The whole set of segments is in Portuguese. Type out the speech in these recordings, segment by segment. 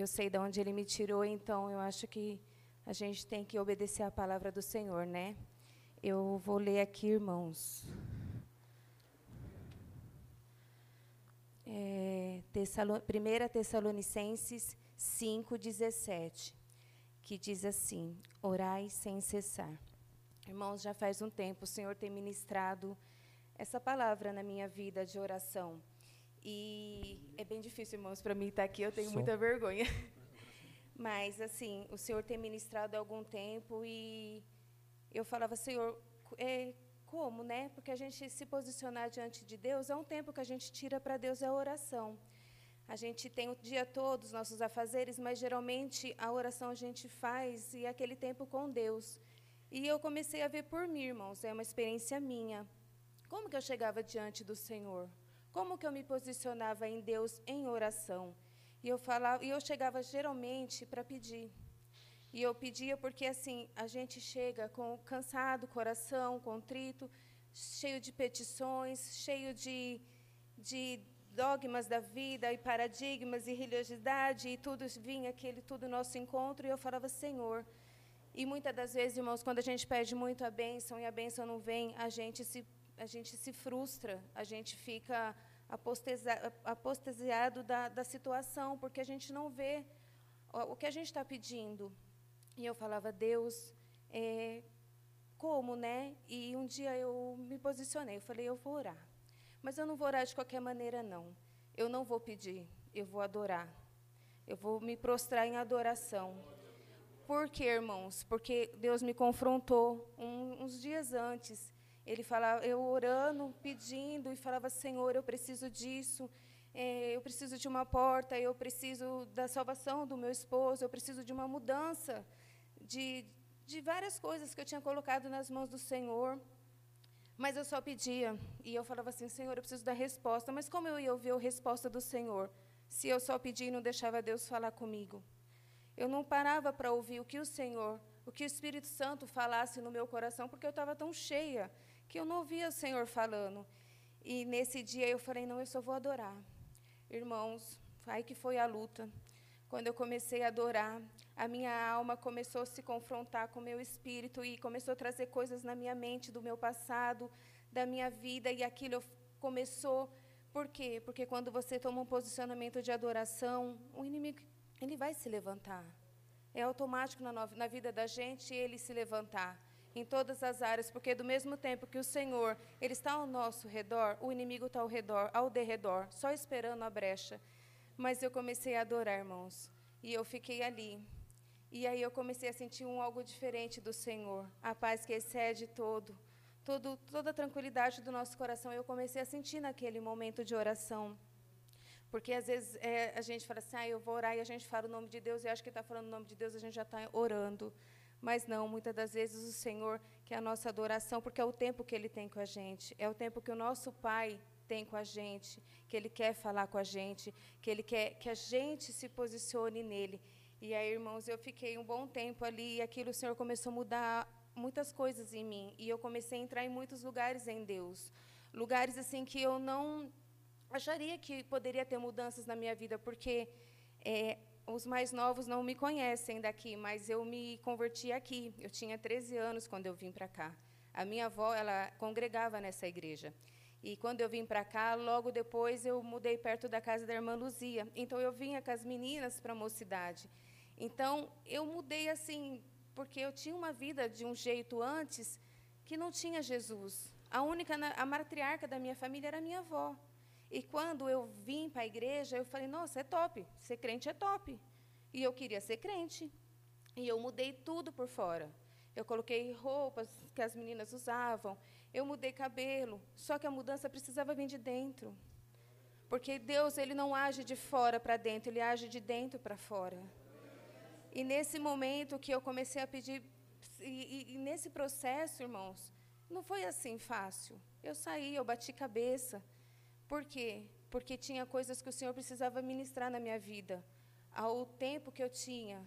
eu sei de onde Ele me tirou, então eu acho que a gente tem que obedecer a palavra do Senhor, né? Eu vou ler aqui, irmãos. É, 1 Tessalonicenses 5,17, que diz assim: Orai sem cessar. Irmãos, já faz um tempo o Senhor tem ministrado essa palavra na minha vida de oração. E é bem difícil, irmãos, para mim estar aqui, eu tenho Som. muita vergonha. Mas, assim, o Senhor tem ministrado há algum tempo e eu falava, Senhor, é, como, né? Porque a gente se posicionar diante de Deus, é um tempo que a gente tira para Deus é a oração. A gente tem o dia todo os nossos afazeres, mas geralmente a oração a gente faz e é aquele tempo com Deus. E eu comecei a ver por mim, irmãos, é uma experiência minha. Como que eu chegava diante do Senhor? Como que eu me posicionava em Deus em oração? E eu falava, e eu chegava geralmente para pedir. E eu pedia porque assim, a gente chega com cansado, coração contrito, cheio de petições, cheio de, de dogmas da vida e paradigmas e religiosidade e tudo vinha aquele tudo nosso encontro e eu falava Senhor e muitas das vezes irmãos quando a gente pede muito a bênção e a bênção não vem a gente se a gente se frustra a gente fica apostasiado da, da situação porque a gente não vê o que a gente está pedindo e eu falava Deus é, como né e um dia eu me posicionei eu falei eu vou orar mas eu não vou orar de qualquer maneira, não. Eu não vou pedir, eu vou adorar. Eu vou me prostrar em adoração. Por quê, irmãos? Porque Deus me confrontou um, uns dias antes. Ele falava, eu orando, pedindo, e falava: Senhor, eu preciso disso. É, eu preciso de uma porta, eu preciso da salvação do meu esposo, eu preciso de uma mudança de, de várias coisas que eu tinha colocado nas mãos do Senhor. Mas eu só pedia, e eu falava assim, Senhor, eu preciso da resposta. Mas como eu ia ouvir a resposta do Senhor, se eu só pedia e não deixava Deus falar comigo? Eu não parava para ouvir o que o Senhor, o que o Espírito Santo falasse no meu coração, porque eu estava tão cheia que eu não ouvia o Senhor falando. E nesse dia eu falei, não, eu só vou adorar. Irmãos, aí que foi a luta. Quando eu comecei a adorar, a minha alma começou a se confrontar com o meu espírito e começou a trazer coisas na minha mente do meu passado, da minha vida, e aquilo começou. Por quê? Porque quando você toma um posicionamento de adoração, o inimigo ele vai se levantar. É automático na, na vida da gente ele se levantar em todas as áreas, porque do mesmo tempo que o Senhor ele está ao nosso redor, o inimigo está ao redor, ao derredor, só esperando a brecha. Mas eu comecei a adorar, irmãos. E eu fiquei ali. E aí eu comecei a sentir um algo diferente do Senhor. A paz que excede todo, todo toda a tranquilidade do nosso coração. Eu comecei a sentir naquele momento de oração. Porque às vezes é, a gente fala assim, ah, eu vou orar e a gente fala o nome de Deus e acha que está falando o nome de Deus, a gente já está orando. Mas não, muitas das vezes o Senhor quer a nossa adoração, porque é o tempo que Ele tem com a gente, é o tempo que o nosso Pai tem com a gente, que Ele quer falar com a gente, que Ele quer que a gente se posicione nele. E aí, irmãos, eu fiquei um bom tempo ali e aquilo o Senhor começou a mudar muitas coisas em mim. E eu comecei a entrar em muitos lugares em Deus. Lugares assim que eu não acharia que poderia ter mudanças na minha vida, porque é, os mais novos não me conhecem daqui, mas eu me converti aqui. Eu tinha 13 anos quando eu vim para cá. A minha avó, ela congregava nessa igreja. E quando eu vim para cá, logo depois eu mudei perto da casa da irmã Luzia. Então eu vinha com as meninas para a mocidade. Então eu mudei assim, porque eu tinha uma vida de um jeito antes que não tinha Jesus. A única a matriarca da minha família era minha avó. E quando eu vim para a igreja, eu falei: "Nossa, é top. Ser crente é top". E eu queria ser crente. E eu mudei tudo por fora. Eu coloquei roupas que as meninas usavam, eu mudei cabelo, só que a mudança precisava vir de dentro. Porque Deus ele não age de fora para dentro, ele age de dentro para fora. E nesse momento que eu comecei a pedir, e, e, e, nesse processo, irmãos, não foi assim fácil. Eu saí, eu bati cabeça. Por quê? Porque tinha coisas que o Senhor precisava ministrar na minha vida. Ao tempo que eu tinha,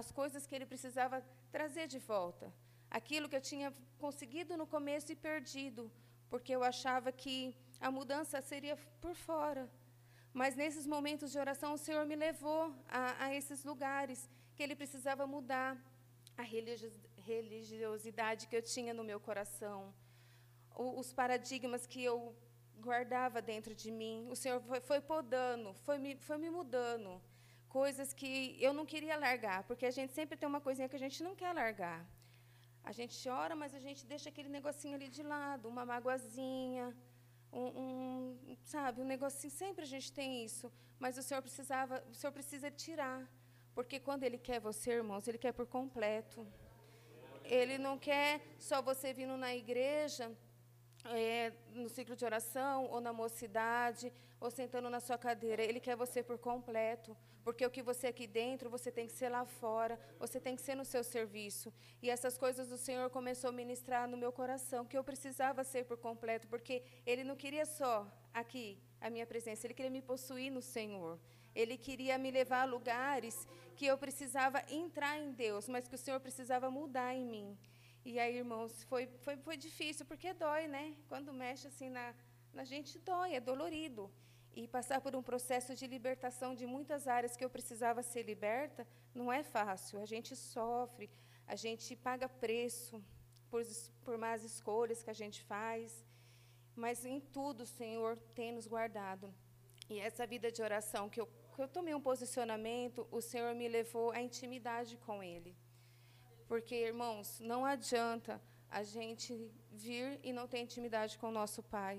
as coisas que Ele precisava trazer de volta. Aquilo que eu tinha conseguido no começo e perdido, porque eu achava que a mudança seria por fora. Mas nesses momentos de oração, o Senhor me levou a, a esses lugares que Ele precisava mudar a religiosidade que eu tinha no meu coração, os paradigmas que eu guardava dentro de mim. O Senhor foi, foi podando, foi me, foi me mudando. Coisas que eu não queria largar, porque a gente sempre tem uma coisinha que a gente não quer largar. A gente ora, mas a gente deixa aquele negocinho ali de lado, uma magoazinha, um, um, sabe, um negocinho. Sempre a gente tem isso, mas o Senhor precisava, o Senhor precisa tirar, porque quando Ele quer você, irmãos, Ele quer por completo. Ele não quer só você vindo na igreja é, no ciclo de oração, ou na mocidade, ou sentando na sua cadeira. Ele quer você por completo, porque o que você é aqui dentro, você tem que ser lá fora, você tem que ser no seu serviço. E essas coisas o Senhor começou a ministrar no meu coração, que eu precisava ser por completo, porque Ele não queria só aqui a minha presença, Ele queria me possuir no Senhor. Ele queria me levar a lugares que eu precisava entrar em Deus, mas que o Senhor precisava mudar em mim. E aí, irmãos, foi, foi, foi difícil, porque dói, né? Quando mexe assim na, na gente, dói, é dolorido. E passar por um processo de libertação de muitas áreas que eu precisava ser liberta, não é fácil. A gente sofre, a gente paga preço por, por más escolhas que a gente faz. Mas em tudo o Senhor tem nos guardado. E essa vida de oração que eu, que eu tomei um posicionamento, o Senhor me levou à intimidade com Ele. Porque, irmãos, não adianta a gente vir e não ter intimidade com o nosso Pai.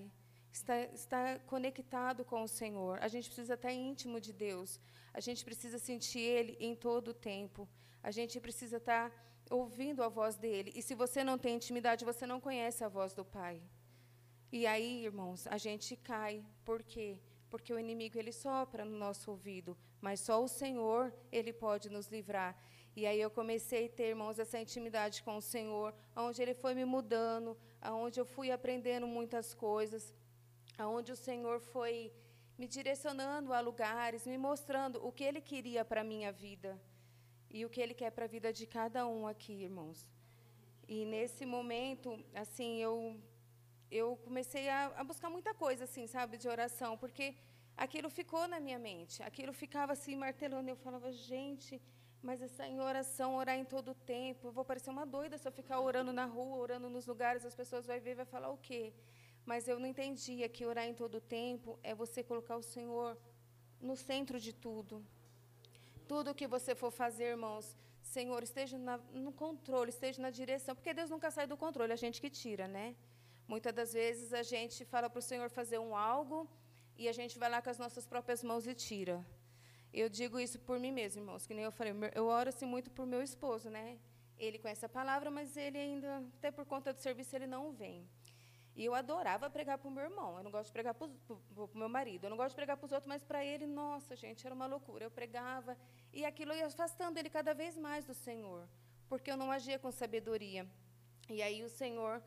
Está, está conectado com o Senhor. A gente precisa estar íntimo de Deus. A gente precisa sentir Ele em todo o tempo. A gente precisa estar ouvindo a voz dele. E se você não tem intimidade, você não conhece a voz do Pai. E aí, irmãos, a gente cai. Por quê? Porque o inimigo ele sopra no nosso ouvido, mas só o Senhor ele pode nos livrar. E aí eu comecei a ter, irmãos, essa intimidade com o Senhor, onde Ele foi me mudando, aonde eu fui aprendendo muitas coisas, aonde o Senhor foi me direcionando a lugares, me mostrando o que Ele queria para a minha vida e o que Ele quer para a vida de cada um aqui, irmãos. E nesse momento, assim, eu eu comecei a, a buscar muita coisa, assim, sabe, de oração, porque aquilo ficou na minha mente, aquilo ficava assim martelando. Eu falava, gente, mas essa em oração, orar em todo o tempo, eu vou parecer uma doida se eu ficar orando na rua, orando nos lugares, as pessoas vão ver e vai falar o quê? Mas eu não entendia que orar em todo o tempo é você colocar o Senhor no centro de tudo. Tudo que você for fazer, irmãos, Senhor, esteja na, no controle, esteja na direção, porque Deus nunca sai do controle, é a gente que tira, né? Muitas das vezes a gente fala para o Senhor fazer um algo e a gente vai lá com as nossas próprias mãos e tira. Eu digo isso por mim mesmo, irmãos, que nem eu falei, eu oro assim muito por meu esposo, né? Ele conhece a palavra, mas ele ainda, até por conta do serviço, ele não vem. E eu adorava pregar para o meu irmão. Eu não gosto de pregar para o meu marido. Eu não gosto de pregar para os outros, mas para ele, nossa, gente, era uma loucura. Eu pregava e aquilo ia afastando ele cada vez mais do Senhor, porque eu não agia com sabedoria. E aí o Senhor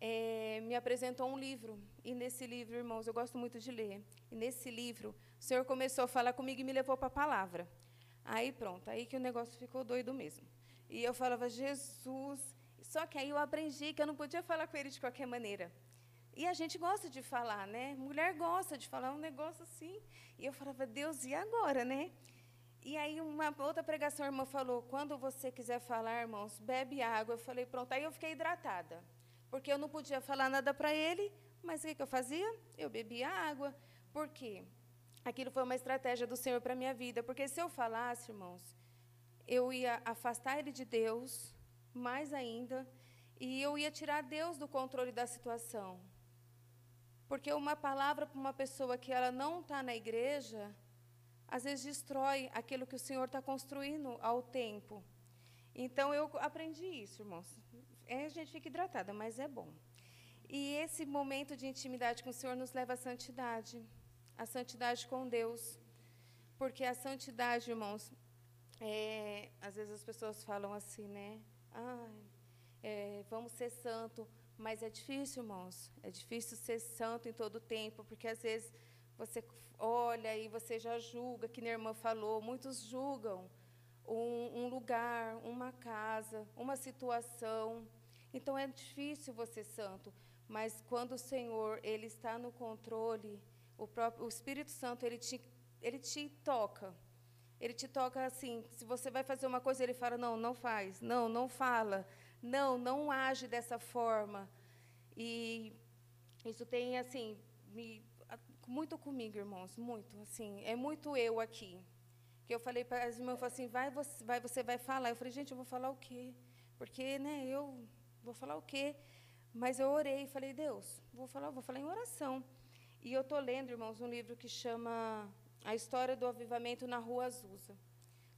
é, me apresentou um livro. E nesse livro, irmãos, eu gosto muito de ler. E nesse livro, o Senhor começou a falar comigo e me levou para a palavra. Aí pronto, aí que o negócio ficou doido mesmo. E eu falava, Jesus. Só que aí eu aprendi que eu não podia falar com ele de qualquer maneira. E a gente gosta de falar, né? Mulher gosta de falar um negócio assim. E eu falava, Deus, e agora, né? E aí uma outra pregação, a irmã falou, quando você quiser falar, irmãos, bebe água. Eu falei, pronto. Aí eu fiquei hidratada porque eu não podia falar nada para ele, mas o que, que eu fazia? Eu bebia água. Por quê? Aquilo foi uma estratégia do Senhor para a minha vida, porque se eu falasse, irmãos, eu ia afastar ele de Deus, mais ainda, e eu ia tirar Deus do controle da situação. Porque uma palavra para uma pessoa que ela não está na igreja, às vezes destrói aquilo que o Senhor está construindo ao tempo. Então eu aprendi isso, irmãos é, a gente fica hidratada, mas é bom. E esse momento de intimidade com o Senhor nos leva à santidade, à santidade com Deus. Porque a santidade, irmãos, é, às vezes as pessoas falam assim, né? Ah, é, vamos ser santo, mas é difícil, irmãos. É difícil ser santo em todo o tempo, porque às vezes você olha e você já julga, que a irmã falou, muitos julgam um, um lugar, uma casa, uma situação. Então é difícil você santo, mas quando o Senhor ele está no controle, o próprio o Espírito Santo ele te ele te toca. Ele te toca assim, se você vai fazer uma coisa, ele fala: "Não, não faz. Não, não fala. Não, não age dessa forma". E isso tem assim, me, muito comigo, irmãos, muito, assim, é muito eu aqui. Que eu falei para as irmãs, assim, vai você, vai você vai falar. Eu falei, gente, eu vou falar o quê? Porque, né, eu vou falar o quê? Mas eu orei e falei, Deus, vou falar, vou falar em oração. E eu estou lendo, irmãos, um livro que chama A História do Avivamento na Rua Azusa.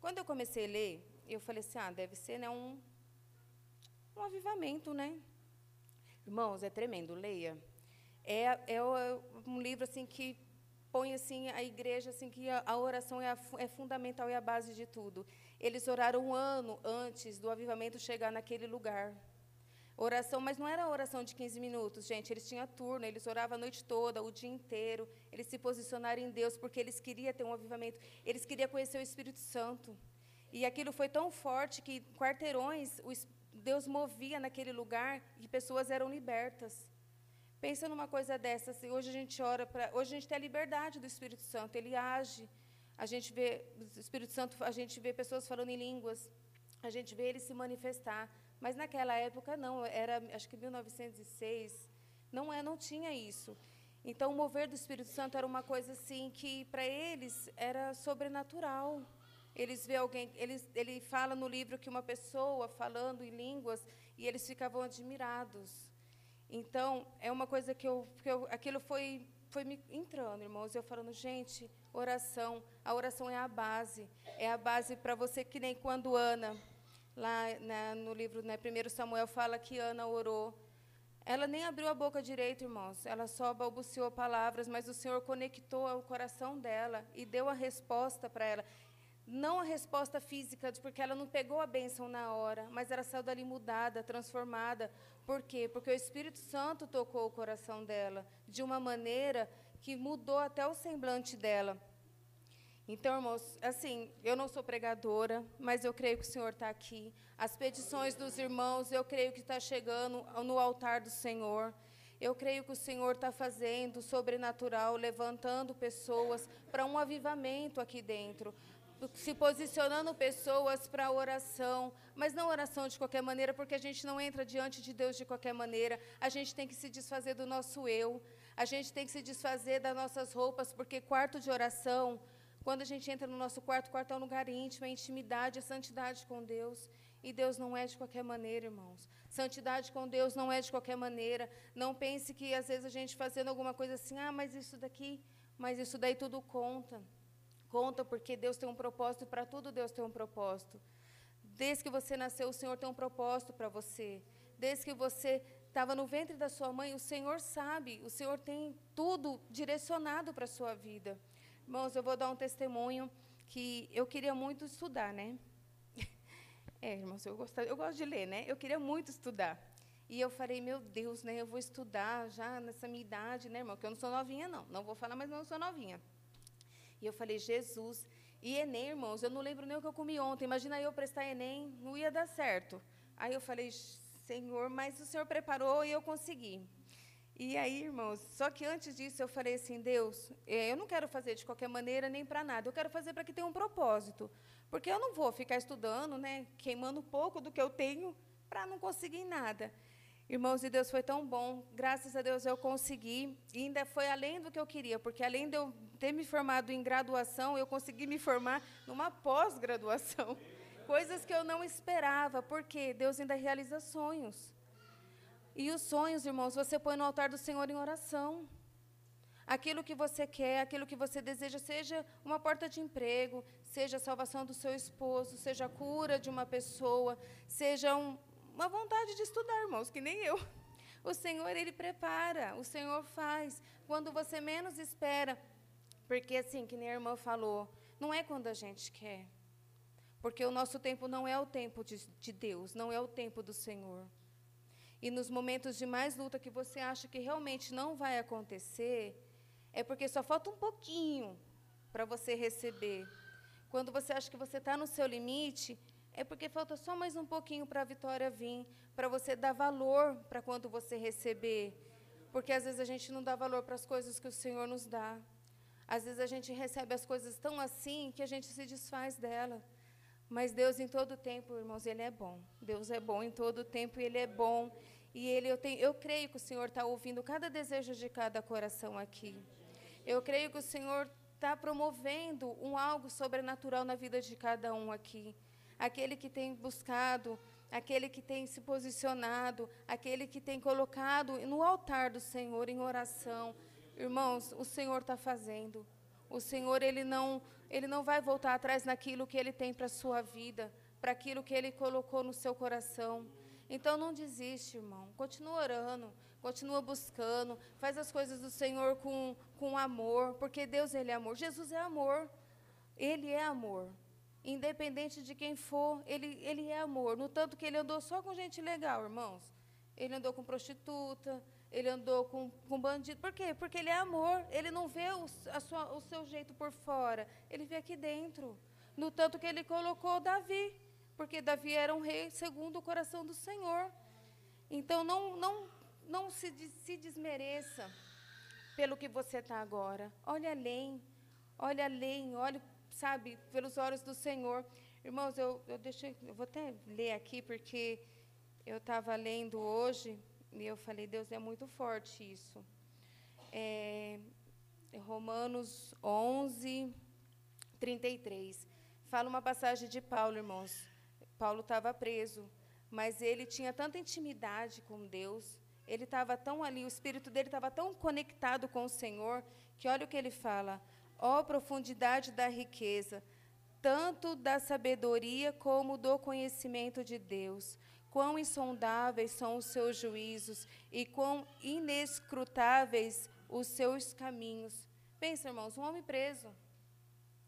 Quando eu comecei a ler, eu falei assim, ah, deve ser né, um, um avivamento, né? Irmãos, é tremendo, leia. É, é um livro assim que põe assim a igreja assim que a, a oração é, a, é fundamental e é a base de tudo. Eles oraram um ano antes do avivamento chegar naquele lugar. Oração, mas não era oração de 15 minutos, gente. Eles tinham turno, eles oravam a noite toda, o dia inteiro. Eles se posicionaram em Deus porque eles queriam ter um avivamento. Eles queriam conhecer o Espírito Santo. E aquilo foi tão forte que quarteirões Deus movia naquele lugar e pessoas eram libertas. Pensa numa coisa dessa, assim, hoje a gente ora para, hoje a gente tem a liberdade do Espírito Santo, ele age. A gente vê o Espírito Santo, a gente vê pessoas falando em línguas, a gente vê ele se manifestar. Mas naquela época não, era acho que 1906, não é, não tinha isso. Então o mover do Espírito Santo era uma coisa assim que para eles era sobrenatural. Eles vê alguém, eles, ele fala no livro que uma pessoa falando em línguas e eles ficavam admirados. Então é uma coisa que eu, que eu aquilo foi foi me entrando, irmãos, eu falando, gente, oração, a oração é a base, é a base para você que nem quando Ana lá né, no livro, né, 1 Samuel, fala que Ana orou. Ela nem abriu a boca direito, irmãos. Ela só balbuciou palavras, mas o Senhor conectou o coração dela e deu a resposta para ela. Não a resposta física, porque ela não pegou a bênção na hora, mas ela saiu dali mudada, transformada. Por quê? Porque o Espírito Santo tocou o coração dela de uma maneira que mudou até o semblante dela. Então, irmãos, assim, eu não sou pregadora, mas eu creio que o Senhor está aqui. As petições dos irmãos, eu creio que está chegando no altar do Senhor. Eu creio que o Senhor está fazendo sobrenatural, levantando pessoas para um avivamento aqui dentro, se posicionando pessoas para oração, mas não oração de qualquer maneira, porque a gente não entra diante de Deus de qualquer maneira. A gente tem que se desfazer do nosso eu, a gente tem que se desfazer das nossas roupas, porque quarto de oração quando a gente entra no nosso quarto, o quarto é um lugar íntimo, é intimidade, é santidade com Deus. E Deus não é de qualquer maneira, irmãos. Santidade com Deus não é de qualquer maneira. Não pense que às vezes a gente fazendo alguma coisa assim, ah, mas isso daqui, mas isso daí tudo conta. Conta porque Deus tem um propósito, para tudo Deus tem um propósito. Desde que você nasceu, o Senhor tem um propósito para você. Desde que você estava no ventre da sua mãe, o Senhor sabe, o Senhor tem tudo direcionado para a sua vida. Irmãos, eu vou dar um testemunho que eu queria muito estudar, né? É, irmãos, eu, gosto, eu gosto de ler, né? Eu queria muito estudar. E eu falei, meu Deus, né? Eu vou estudar já nessa minha idade, né, irmão? Que eu não sou novinha, não. Não vou falar, mas não sou novinha. E eu falei, Jesus. E Enem, irmãos, eu não lembro nem o que eu comi ontem. Imagina eu prestar Enem, não ia dar certo. Aí eu falei, Senhor, mas o Senhor preparou e eu consegui. E aí, irmãos, só que antes disso eu falei assim, Deus, é, eu não quero fazer de qualquer maneira nem para nada, eu quero fazer para que tenha um propósito. Porque eu não vou ficar estudando, né, queimando pouco do que eu tenho para não conseguir nada. Irmãos, e Deus foi tão bom, graças a Deus eu consegui, e ainda foi além do que eu queria, porque além de eu ter me formado em graduação, eu consegui me formar numa pós-graduação. Coisas que eu não esperava, porque Deus ainda realiza sonhos. E os sonhos, irmãos, você põe no altar do Senhor em oração. Aquilo que você quer, aquilo que você deseja, seja uma porta de emprego, seja a salvação do seu esposo, seja a cura de uma pessoa, seja um, uma vontade de estudar, irmãos, que nem eu. O Senhor, Ele prepara, o Senhor faz, quando você menos espera. Porque, assim, que nem a irmã falou, não é quando a gente quer. Porque o nosso tempo não é o tempo de, de Deus, não é o tempo do Senhor. E nos momentos de mais luta que você acha que realmente não vai acontecer, é porque só falta um pouquinho para você receber. Quando você acha que você está no seu limite, é porque falta só mais um pouquinho para a vitória vir, para você dar valor para quando você receber. Porque às vezes a gente não dá valor para as coisas que o Senhor nos dá. Às vezes a gente recebe as coisas tão assim que a gente se desfaz dela. Mas Deus em todo tempo, irmãos, Ele é bom. Deus é bom em todo tempo e Ele é bom. E Ele, eu, tenho, eu creio que o Senhor está ouvindo cada desejo de cada coração aqui. Eu creio que o Senhor está promovendo um algo sobrenatural na vida de cada um aqui. Aquele que tem buscado, aquele que tem se posicionado, aquele que tem colocado no altar do Senhor em oração. Irmãos, o Senhor está fazendo. O Senhor, Ele não, Ele não vai voltar atrás naquilo que Ele tem para sua vida, para aquilo que Ele colocou no seu coração. Então não desiste, irmão. Continua orando, continua buscando, faz as coisas do Senhor com, com amor, porque Deus ele é amor. Jesus é amor. Ele é amor. Independente de quem for, ele, ele é amor. No tanto que ele andou só com gente legal, irmãos. Ele andou com prostituta, ele andou com, com bandido. Por quê? Porque ele é amor. Ele não vê o, a sua, o seu jeito por fora. Ele vê aqui dentro. No tanto que ele colocou Davi porque Davi era um rei segundo o coração do Senhor. Então, não, não, não se, se desmereça pelo que você está agora. Olhe além, olhe além, olhe, sabe, pelos olhos do Senhor. Irmãos, eu, eu, deixei, eu vou até ler aqui, porque eu estava lendo hoje e eu falei, Deus, é muito forte isso. É, Romanos 11, 33. Fala uma passagem de Paulo, irmãos. Paulo estava preso, mas ele tinha tanta intimidade com Deus, ele estava tão ali, o espírito dele estava tão conectado com o Senhor, que olha o que ele fala: ó oh, profundidade da riqueza, tanto da sabedoria como do conhecimento de Deus. Quão insondáveis são os seus juízos e quão inescrutáveis os seus caminhos. Pensa, irmãos, um homem preso.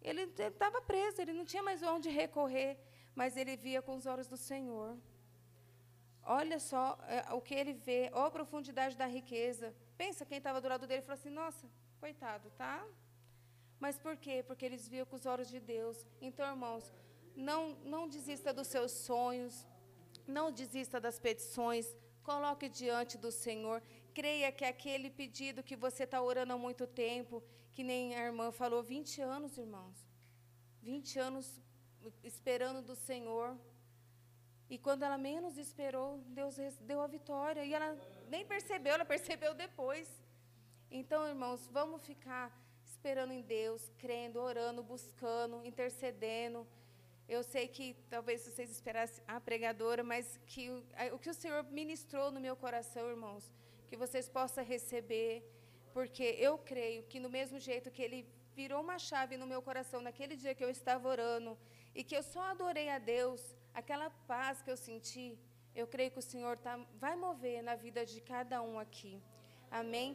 Ele estava preso, ele não tinha mais onde recorrer mas ele via com os olhos do Senhor. Olha só é, o que ele vê, ó a profundidade da riqueza. Pensa quem estava do lado dele falou assim: nossa, coitado, tá? Mas por quê? Porque eles viam com os olhos de Deus. Então, irmãos, não, não desista dos seus sonhos, não desista das petições, coloque diante do Senhor. Creia que aquele pedido que você está orando há muito tempo, que nem a irmã falou, 20 anos, irmãos. 20 anos esperando do Senhor. E quando ela menos esperou, Deus deu a vitória. E ela nem percebeu, ela percebeu depois. Então, irmãos, vamos ficar esperando em Deus, crendo, orando, buscando, intercedendo. Eu sei que talvez vocês esperassem a pregadora, mas que o, que o Senhor ministrou no meu coração, irmãos, que vocês possam receber, porque eu creio que no mesmo jeito que Ele virou uma chave no meu coração naquele dia que eu estava orando, e que eu só adorei a Deus, aquela paz que eu senti, eu creio que o Senhor tá, vai mover na vida de cada um aqui. Amém?